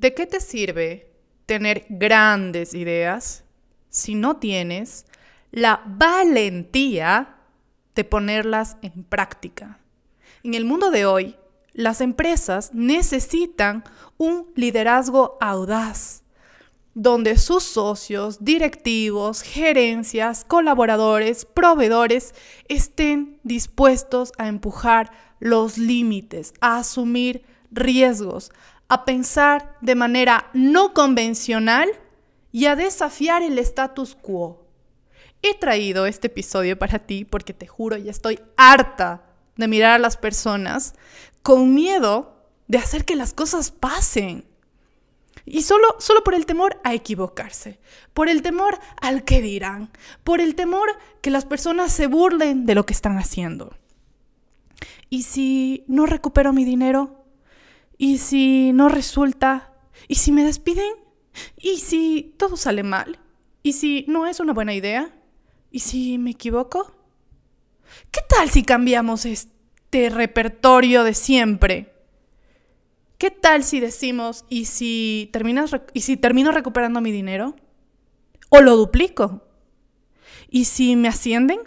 ¿De qué te sirve tener grandes ideas si no tienes la valentía de ponerlas en práctica? En el mundo de hoy, las empresas necesitan un liderazgo audaz, donde sus socios, directivos, gerencias, colaboradores, proveedores estén dispuestos a empujar los límites, a asumir riesgos, a pensar de manera no convencional y a desafiar el status quo. He traído este episodio para ti porque te juro, ya estoy harta de mirar a las personas con miedo de hacer que las cosas pasen. Y solo, solo por el temor a equivocarse, por el temor al que dirán, por el temor que las personas se burlen de lo que están haciendo. ¿Y si no recupero mi dinero? ¿Y si no resulta? ¿Y si me despiden? ¿Y si todo sale mal? ¿Y si no es una buena idea? ¿Y si me equivoco? ¿Qué tal si cambiamos este repertorio de siempre? ¿Qué tal si decimos, ¿y si, terminas ¿y si termino recuperando mi dinero? ¿O lo duplico? ¿Y si me ascienden?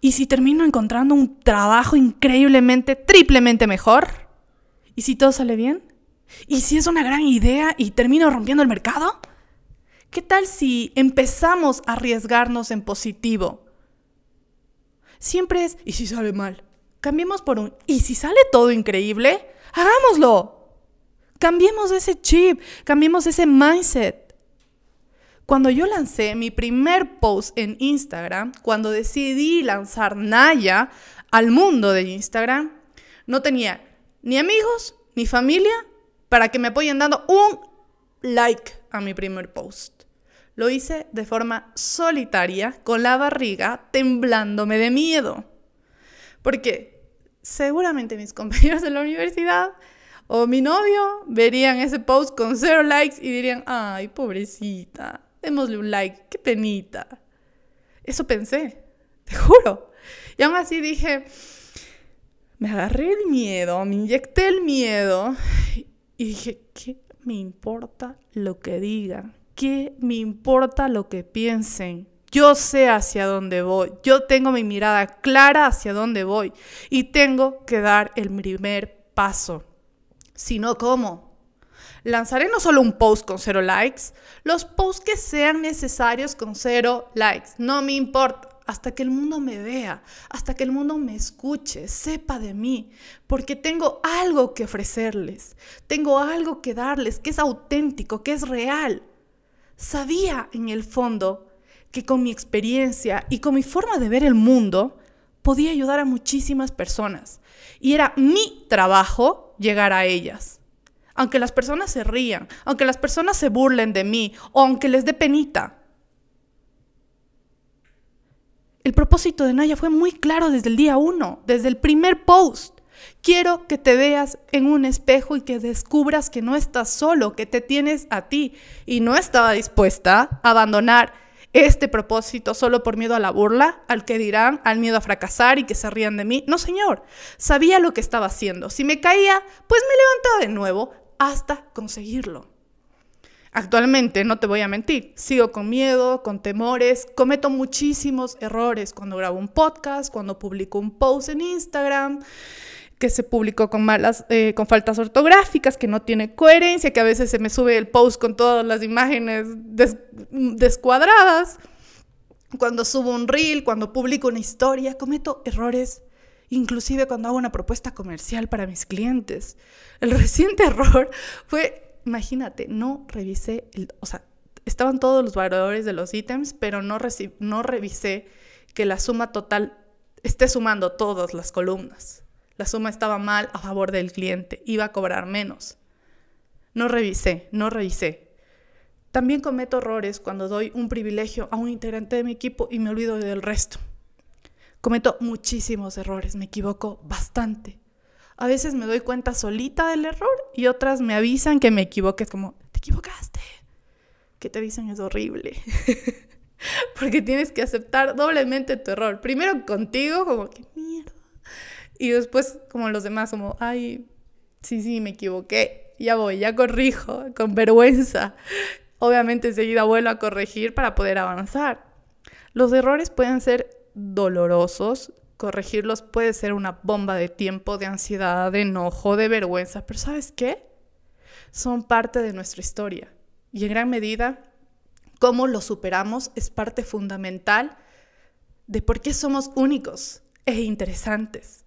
¿Y si termino encontrando un trabajo increíblemente, triplemente mejor? ¿Y si todo sale bien? ¿Y si es una gran idea y termino rompiendo el mercado? ¿Qué tal si empezamos a arriesgarnos en positivo? Siempre es, ¿y si sale mal? Cambiemos por un, ¿y si sale todo increíble? Hagámoslo. Cambiemos ese chip, cambiemos ese mindset. Cuando yo lancé mi primer post en Instagram, cuando decidí lanzar Naya al mundo de Instagram, no tenía ni amigos ni familia para que me apoyen dando un like a mi primer post. Lo hice de forma solitaria, con la barriga temblándome de miedo. Porque seguramente mis compañeros de la universidad o mi novio verían ese post con cero likes y dirían, ay, pobrecita, démosle un like, qué penita. Eso pensé, te juro. Y aún así dije, me agarré el miedo, me inyecté el miedo y dije, ¿qué me importa lo que digan? ¿Qué me importa lo que piensen? Yo sé hacia dónde voy. Yo tengo mi mirada clara hacia dónde voy. Y tengo que dar el primer paso. Si no, ¿cómo? Lanzaré no solo un post con cero likes, los posts que sean necesarios con cero likes. No me importa. Hasta que el mundo me vea, hasta que el mundo me escuche, sepa de mí, porque tengo algo que ofrecerles, tengo algo que darles que es auténtico, que es real. Sabía en el fondo que con mi experiencia y con mi forma de ver el mundo podía ayudar a muchísimas personas. Y era mi trabajo llegar a ellas. Aunque las personas se rían, aunque las personas se burlen de mí o aunque les dé penita. El propósito de Naya fue muy claro desde el día uno, desde el primer post. Quiero que te veas en un espejo y que descubras que no estás solo, que te tienes a ti. Y no estaba dispuesta a abandonar este propósito solo por miedo a la burla, al que dirán, al miedo a fracasar y que se rían de mí. No, señor, sabía lo que estaba haciendo. Si me caía, pues me levantaba de nuevo hasta conseguirlo. Actualmente, no te voy a mentir, sigo con miedo, con temores, cometo muchísimos errores cuando grabo un podcast, cuando publico un post en Instagram que se publicó con malas, eh, con faltas ortográficas, que no tiene coherencia, que a veces se me sube el post con todas las imágenes descuadradas. Cuando subo un reel, cuando publico una historia, cometo errores, inclusive cuando hago una propuesta comercial para mis clientes. El reciente error fue, imagínate, no revisé, o sea, estaban todos los valores de los ítems, pero no, no revisé que la suma total esté sumando todas las columnas. La suma estaba mal a favor del cliente, iba a cobrar menos. No revisé, no revisé. También cometo errores cuando doy un privilegio a un integrante de mi equipo y me olvido del resto. Cometo muchísimos errores, me equivoco bastante. A veces me doy cuenta solita del error y otras me avisan que me equivoque. Es como, te equivocaste. Que te avisan es horrible. Porque tienes que aceptar doblemente tu error. Primero contigo, como que mierda y después, como los demás, como, ay, sí, sí, me equivoqué. ya voy, ya corrijo, con vergüenza. Obviamente enseguida vuelvo a corregir para poder avanzar. Los errores pueden ser dolorosos, corregirlos puede ser una bomba de tiempo, de ansiedad, de enojo, de vergüenza, pero ¿sabes qué? Son parte de nuestra historia y en gran medida cómo lo superamos es parte fundamental de por qué somos únicos e interesantes.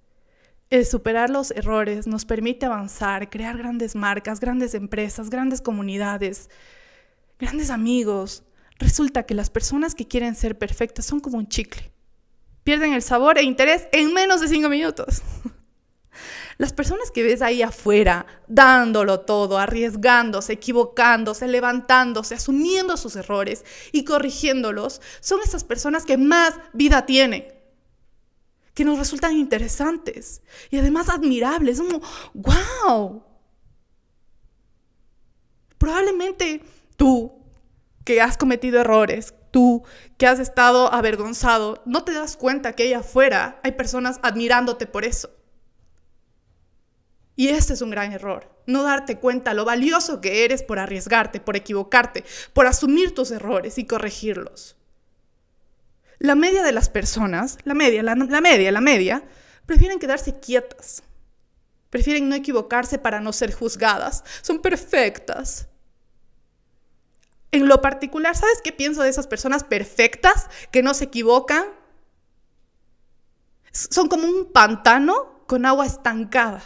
El superar los errores nos permite avanzar, crear grandes marcas, grandes empresas, grandes comunidades, grandes amigos. Resulta que las personas que quieren ser perfectas son como un chicle. Pierden el sabor e interés en menos de cinco minutos. Las personas que ves ahí afuera, dándolo todo, arriesgándose, equivocándose, levantándose, asumiendo sus errores y corrigiéndolos, son esas personas que más vida tienen, que nos resultan interesantes y además admirables. Wow. Probablemente tú, que has cometido errores, tú que has estado avergonzado, no te das cuenta que allá afuera hay personas admirándote por eso. Y este es un gran error, no darte cuenta lo valioso que eres por arriesgarte, por equivocarte, por asumir tus errores y corregirlos. La media de las personas, la media, la, media, la media, prefieren quedarse quietas. Prefieren no equivocarse para no ser juzgadas. Son perfectas. En lo particular, ¿sabes qué pienso de esas personas perfectas que no se equivocan? Son como un pantano con agua estancada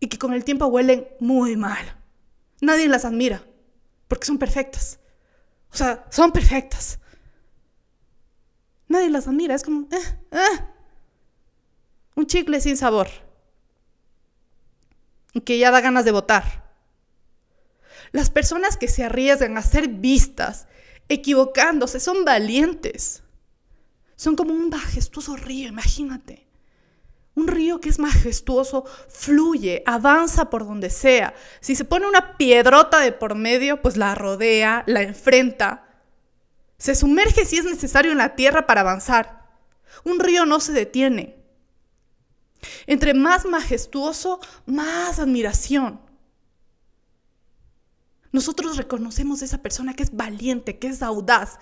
y que con el tiempo huelen muy mal. Nadie las admira porque son perfectas. O sea, son perfectas. Nadie las admira, es como eh, eh, un chicle sin sabor que ya da ganas de votar. Las personas que se arriesgan a ser vistas, equivocándose, son valientes. Son como un majestuoso río, imagínate. Un río que es majestuoso fluye, avanza por donde sea. Si se pone una piedrota de por medio, pues la rodea, la enfrenta. Se sumerge si es necesario en la tierra para avanzar. Un río no se detiene. Entre más majestuoso, más admiración. Nosotros reconocemos a esa persona que es valiente, que es audaz.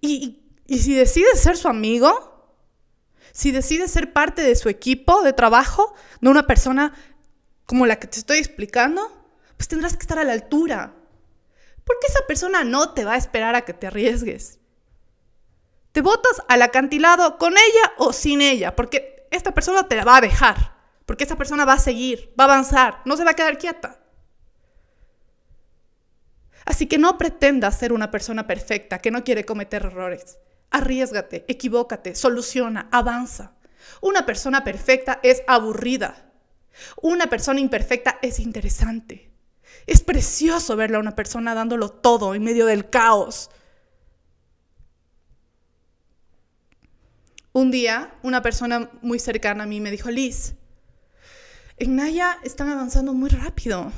Y, si decides ser su amigo, si decides ser parte de su equipo de trabajo, no una persona como la que te estoy explicando, pues tendrás que estar a la altura. Porque esa persona no te va a esperar a que te arriesgues. Te botas al acantilado con ella o sin ella, porque esta persona te la va a dejar, porque esa persona va a seguir, va a avanzar, no se va a quedar quieta. Así que no pretendas ser una persona perfecta que no quiere cometer errores. Arriesgate, equivócate, soluciona, avanza. Una persona perfecta es aburrida. Una persona imperfecta es interesante. Es precioso verle a una persona dándolo todo en medio del caos. Un día, una persona muy cercana a mí me dijo, Liz, en Naya están avanzando muy rápido.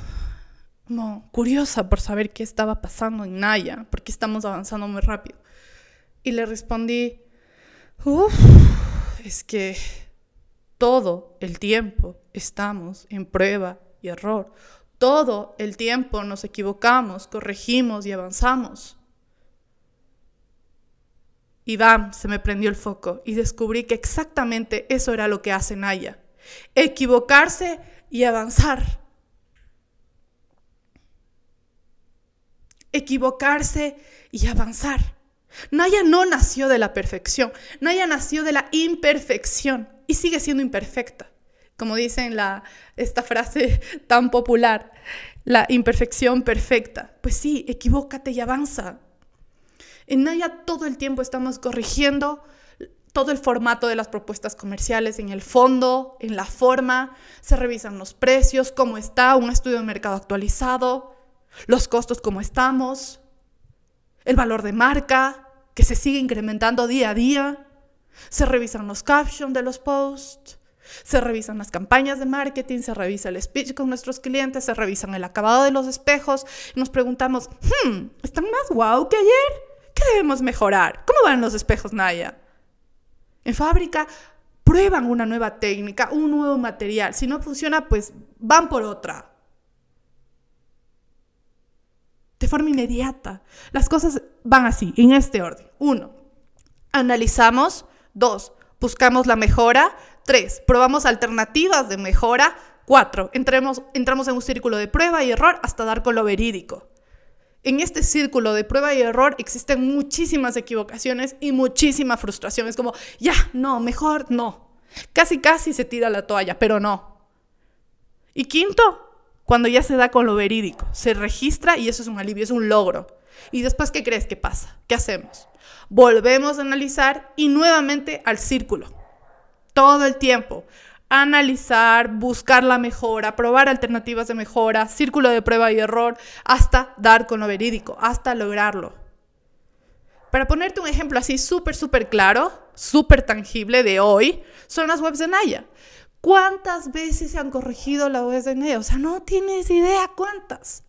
Curiosa por saber qué estaba pasando en Naya, porque estamos avanzando muy rápido. Y le respondí, uff, es que todo el tiempo estamos en prueba y error. Todo el tiempo nos equivocamos, corregimos y avanzamos. Y bam, se me prendió el foco y descubrí que exactamente eso era lo que hace Naya. Equivocarse y avanzar. Equivocarse y avanzar. Naya no nació de la perfección, Naya nació de la imperfección y sigue siendo imperfecta. Como dicen la, esta frase tan popular, la imperfección perfecta. Pues sí, equivócate y avanza. En Naya todo el tiempo estamos corrigiendo todo el formato de las propuestas comerciales, en el fondo, en la forma, se revisan los precios, cómo está, un estudio de mercado actualizado, los costos, cómo estamos, el valor de marca, que se sigue incrementando día a día. Se revisan los captions de los posts, se revisan las campañas de marketing, se revisa el speech con nuestros clientes, se revisan el acabado de los espejos y nos preguntamos, hmm, ¿están más guau que ayer? ¿Qué debemos mejorar? ¿Cómo van los espejos, Naya? En fábrica, prueban una nueva técnica, un nuevo material. Si no funciona, pues van por otra. De forma inmediata. Las cosas van así, en este orden. Uno, analizamos. Dos, buscamos la mejora. Tres, probamos alternativas de mejora. Cuatro, entremos, entramos en un círculo de prueba y error hasta dar con lo verídico. En este círculo de prueba y error existen muchísimas equivocaciones y muchísima frustración. Es como, ya, no, mejor no. Casi, casi se tira la toalla, pero no. Y quinto, cuando ya se da con lo verídico, se registra y eso es un alivio, es un logro. Y después, ¿qué crees que pasa? ¿Qué hacemos? Volvemos a analizar y nuevamente al círculo. Todo el tiempo analizar, buscar la mejora, probar alternativas de mejora, círculo de prueba y error, hasta dar con lo verídico, hasta lograrlo. Para ponerte un ejemplo así súper, súper claro, súper tangible de hoy, son las webs de Naya. ¿Cuántas veces se han corregido de Naya? O sea, no tienes idea cuántas.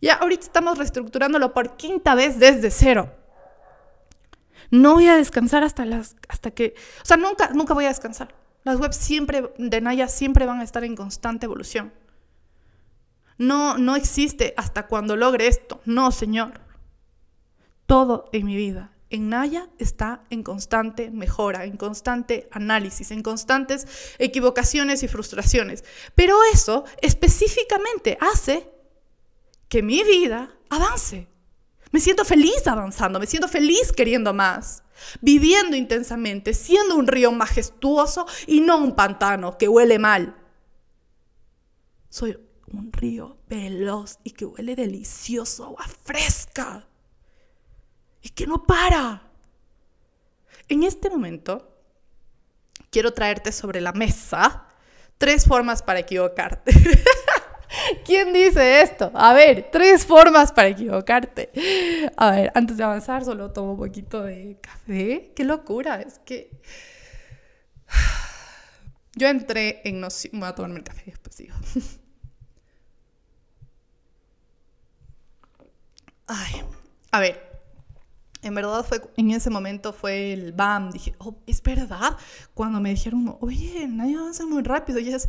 Ya ahorita estamos reestructurándolo por quinta vez desde cero. No voy a descansar hasta las hasta que, o sea, nunca nunca voy a descansar. Las webs siempre, de Naya siempre van a estar en constante evolución. No, no existe hasta cuando logre esto. No, señor. Todo en mi vida, en Naya, está en constante mejora, en constante análisis, en constantes equivocaciones y frustraciones. Pero eso específicamente hace que mi vida avance. Me siento feliz avanzando, me siento feliz queriendo más viviendo intensamente, siendo un río majestuoso y no un pantano que huele mal. Soy un río veloz y que huele delicioso, agua fresca y que no para. En este momento, quiero traerte sobre la mesa tres formas para equivocarte. ¿Quién dice esto? A ver, tres formas para equivocarte. A ver, antes de avanzar, solo tomo un poquito de café. Qué locura, es que. Yo entré en noción. Voy a tomarme el café después, digo. Ay, a ver. En verdad fue, en ese momento fue el BAM. Dije, oh, es verdad. Cuando me dijeron, oye, nadie avanza muy rápido. Y es,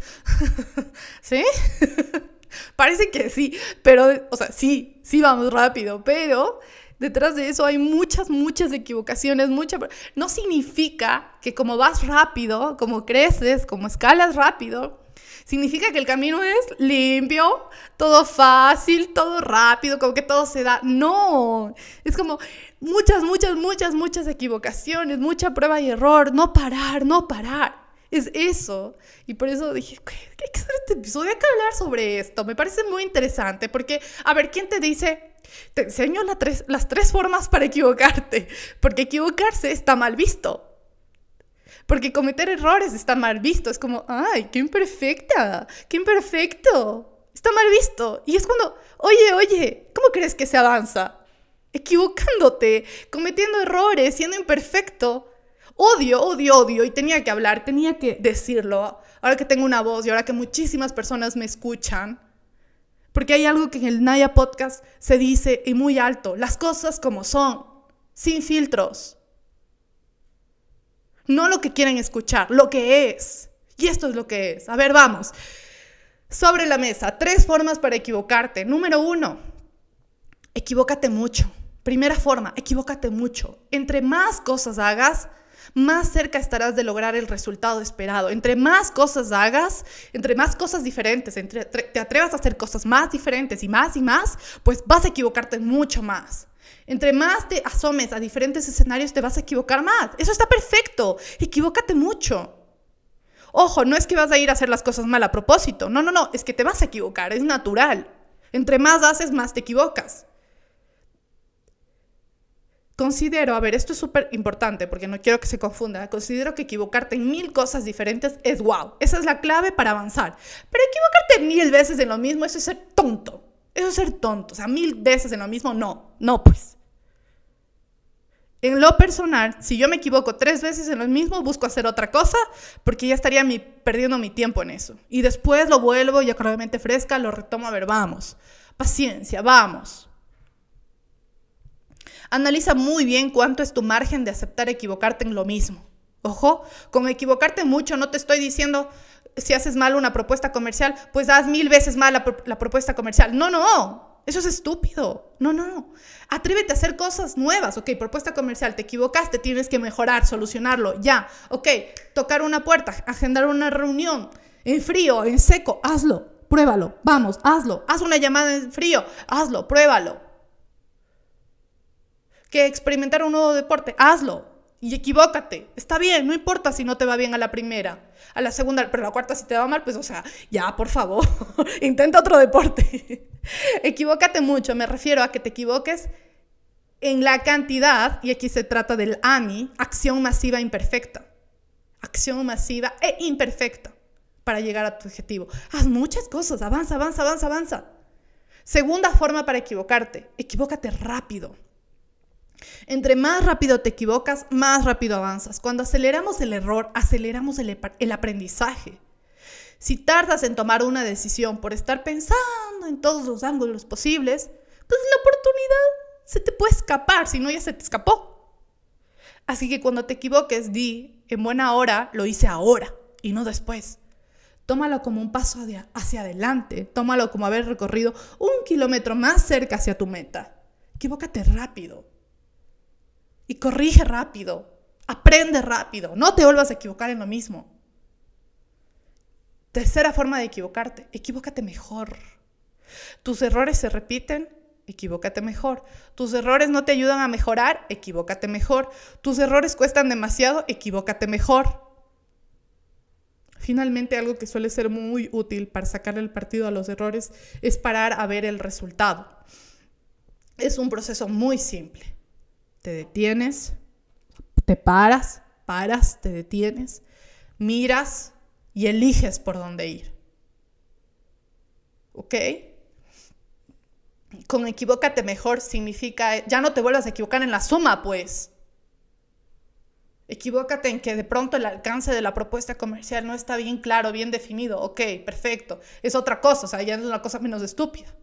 ¿sí? Parece que sí, pero, o sea, sí, sí vamos rápido, pero detrás de eso hay muchas, muchas equivocaciones, mucha... No significa que como vas rápido, como creces, como escalas rápido, significa que el camino es limpio, todo fácil, todo rápido, como que todo se da. No, es como muchas, muchas, muchas, muchas equivocaciones, mucha prueba y error, no parar, no parar. Es eso. Y por eso dije, ¿qué, hay que hacer este episodio? Hay hablar sobre esto. Me parece muy interesante porque, a ver, ¿quién te dice? Te enseño tres, las tres formas para equivocarte. Porque equivocarse está mal visto. Porque cometer errores está mal visto. Es como, ay, qué imperfecta, qué imperfecto. Está mal visto. Y es cuando, oye, oye, ¿cómo crees que se avanza? Equivocándote, cometiendo errores, siendo imperfecto odio, odio, odio y tenía que hablar, tenía que decirlo, ahora que tengo una voz y ahora que muchísimas personas me escuchan, porque hay algo que en el Naya Podcast se dice y muy alto, las cosas como son, sin filtros. No lo que quieren escuchar, lo que es. Y esto es lo que es. A ver, vamos. Sobre la mesa, tres formas para equivocarte. Número uno, equivócate mucho. Primera forma, equivócate mucho. Entre más cosas hagas, más cerca estarás de lograr el resultado esperado. Entre más cosas hagas, entre más cosas diferentes, entre, te atrevas a hacer cosas más diferentes y más y más, pues vas a equivocarte mucho más. Entre más te asomes a diferentes escenarios, te vas a equivocar más. Eso está perfecto. Equivócate mucho. Ojo, no es que vas a ir a hacer las cosas mal a propósito. No, no, no. Es que te vas a equivocar. Es natural. Entre más haces, más te equivocas. Considero, a ver, esto es súper importante porque no quiero que se confunda, considero que equivocarte en mil cosas diferentes es wow, esa es la clave para avanzar. Pero equivocarte mil veces en lo mismo, eso es ser tonto, eso es ser tonto, o sea, mil veces en lo mismo, no, no pues. En lo personal, si yo me equivoco tres veces en lo mismo, busco hacer otra cosa porque ya estaría mi, perdiendo mi tiempo en eso. Y después lo vuelvo ya con fresca, lo retomo, a ver, vamos, paciencia, vamos. Analiza muy bien cuánto es tu margen de aceptar equivocarte en lo mismo. Ojo, con equivocarte mucho no te estoy diciendo si haces mal una propuesta comercial, pues haz mil veces mal la, la propuesta comercial. No, no, eso es estúpido. No, no, no. Atrévete a hacer cosas nuevas. Ok, propuesta comercial, te equivocaste, tienes que mejorar, solucionarlo, ya. Ok, tocar una puerta, agendar una reunión, en frío, en seco, hazlo, pruébalo, vamos, hazlo. Haz una llamada en frío, hazlo, pruébalo. Que experimentar un nuevo deporte, hazlo. Y equivócate. Está bien, no importa si no te va bien a la primera, a la segunda, pero a la cuarta si te va mal, pues o sea, ya, por favor, intenta otro deporte. equivócate mucho, me refiero a que te equivoques en la cantidad, y aquí se trata del AMI, acción masiva imperfecta. Acción masiva e imperfecta para llegar a tu objetivo. Haz muchas cosas, avanza, avanza, avanza, avanza. Segunda forma para equivocarte, equivócate rápido. Entre más rápido te equivocas, más rápido avanzas. Cuando aceleramos el error, aceleramos el, aprendizaje. Si tardas en tomar una decisión por estar pensando en todos los ángulos posibles, pues la oportunidad se te puede escapar, si no ya se te escapó. Así que cuando te equivoques, di, en buena hora, lo hice ahora y no después. Tómalo como un paso hacia adelante, tómalo como haber recorrido un kilómetro más cerca hacia tu meta. Equivócate rápido y corrige rápido, aprende rápido, no te vuelvas a equivocar en lo mismo. Tercera forma de equivocarte, equivócate mejor. Tus errores se repiten, equivócate mejor. Tus errores no te ayudan a mejorar, equivócate mejor. Tus errores cuestan demasiado, equivócate mejor. Finalmente, algo que suele ser muy útil para sacarle el partido a los errores es parar a ver el resultado. Es un proceso muy simple te detienes, te paras, paras, te detienes, miras y eliges por dónde ir. ¿Ok? Con equivócate mejor significa, ya no te vuelvas a equivocar en la suma, pues. Equivócate en que de pronto el alcance de la propuesta comercial no está bien claro, bien definido. Ok, perfecto. Es otra cosa, o sea, ya es una cosa menos estúpida.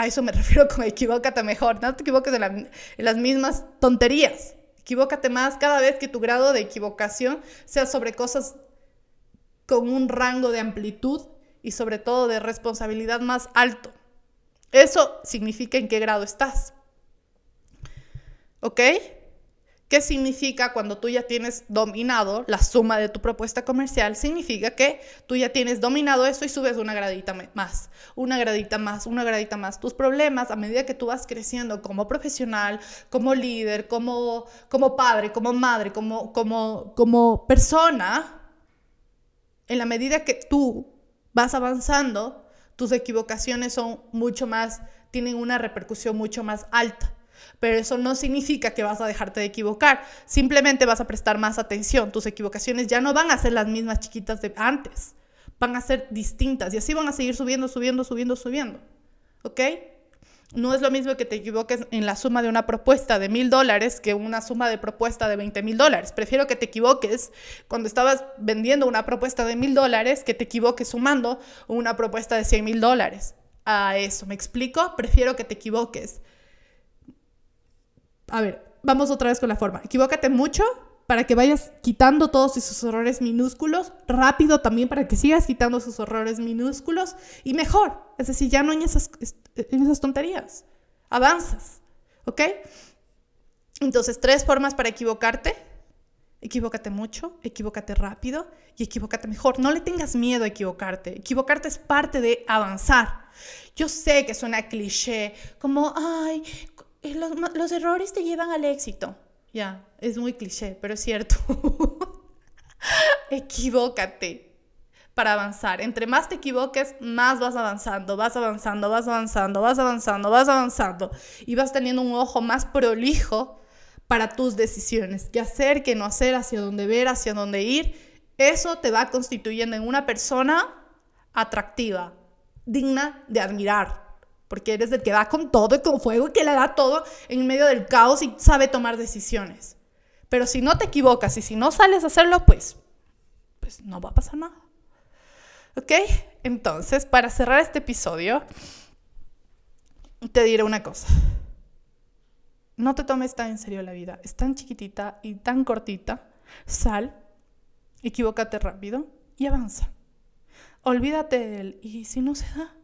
A eso me refiero con equivócate mejor. No te equivoques en, las mismas tonterías. Equivócate más cada vez que tu grado de equivocación sea sobre cosas con un rango de amplitud y sobre todo de responsabilidad más alto. Eso significa en qué grado estás. ¿Ok? ¿Qué significa cuando tú ya tienes dominado la suma de tu propuesta comercial? Significa que tú ya tienes dominado eso y subes una gradita más, una gradita más, una gradita más. Tus problemas a medida que tú vas creciendo como profesional, como líder, como, como padre, como madre, como, como, como persona, en la medida que tú vas avanzando, tus equivocaciones son mucho más, tienen una repercusión mucho más alta pero eso no significa que vas a dejarte de equivocar, simplemente vas a prestar más atención, tus equivocaciones ya no van a ser las mismas chiquitas de antes, van a ser distintas y así van a seguir subiendo, subiendo, subiendo, subiendo, ¿ok? No es lo mismo que te equivoques en la suma de una propuesta de mil dólares que una suma de propuesta de 20 mil dólares. Prefiero que te equivoques cuando estabas vendiendo una propuesta de mil dólares que te equivoques sumando una propuesta de 100 mil dólares. A eso, ¿me explico? Prefiero que te equivoques a ver, vamos otra vez con la forma. Equivócate mucho para que vayas quitando todos esos errores minúsculos, rápido también para que sigas quitando esos errores minúsculos y mejor, es decir, ya no en esas, en esas tonterías, avanzas, ¿ok? Entonces, tres formas para equivocarte. Equivócate mucho, equivócate rápido y equivócate mejor. No le tengas miedo a equivocarte. Equivocarte es parte de avanzar. Yo sé que suena cliché, como, ay, los, errores te llevan al éxito. Ya, es muy cliché, pero es cierto. Equivócate para avanzar. Entre más te equivoques, más vas avanzando, vas avanzando, vas avanzando, vas avanzando, vas avanzando. Y vas teniendo un ojo más prolijo para tus decisiones. ¿Qué hacer, qué no hacer, hacia dónde ver, hacia dónde ir? Eso te va constituyendo en una persona atractiva, digna de admirar porque eres el que va con todo y con fuego y que le da todo en medio del caos y sabe tomar decisiones. Pero si no te equivocas y si no sales a hacerlo, pues, pues no va a pasar nada. ¿Ok? Entonces, para cerrar este episodio, te diré una cosa. No te tomes tan en serio la vida. Es tan chiquitita y tan cortita Sal, equivócate rápido y avanza. Olvídate del y si no se da.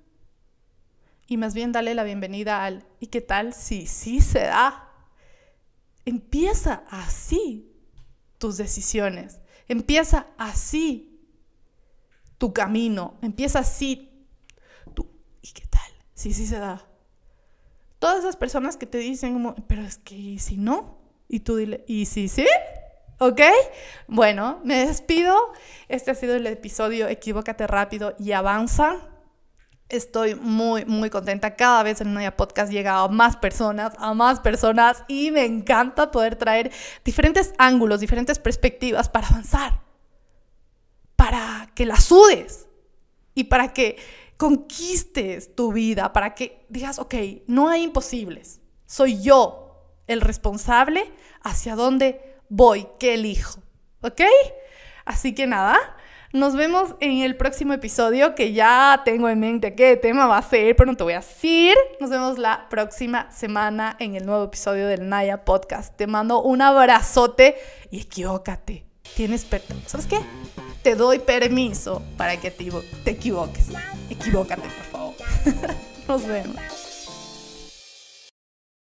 Y más bien dale la bienvenida al ¿y qué tal si sí se da? Empieza así tus decisiones. Empieza así tu camino. Empieza así tu ¿y qué tal si sí se da? Todas esas personas que te dicen como, pero es que si no? Y tú dile, ¿y si sí? ¿Ok? Bueno, me despido. Este ha sido el episodio Equivócate rápido y avanza. Estoy muy, muy contenta. Cada vez en Naya Podcast llega a más personas, a más personas y me encanta poder traer diferentes ángulos, diferentes perspectivas para avanzar, para que la sudes y para que conquistes tu vida, para que digas, ok, no hay imposibles. Soy yo el responsable hacia dónde voy, qué elijo. ¿Ok? Así que nada, nos vemos en el próximo episodio que ya tengo en mente qué tema va a ser, pero no te voy a decir. Nos vemos la próxima semana en el nuevo episodio del Naya Podcast. Te mando un abrazote y equivócate. Tienes perdón. ¿Sabes qué? Te doy permiso para que te, te equivoques. Equivócate, por favor. Nos vemos.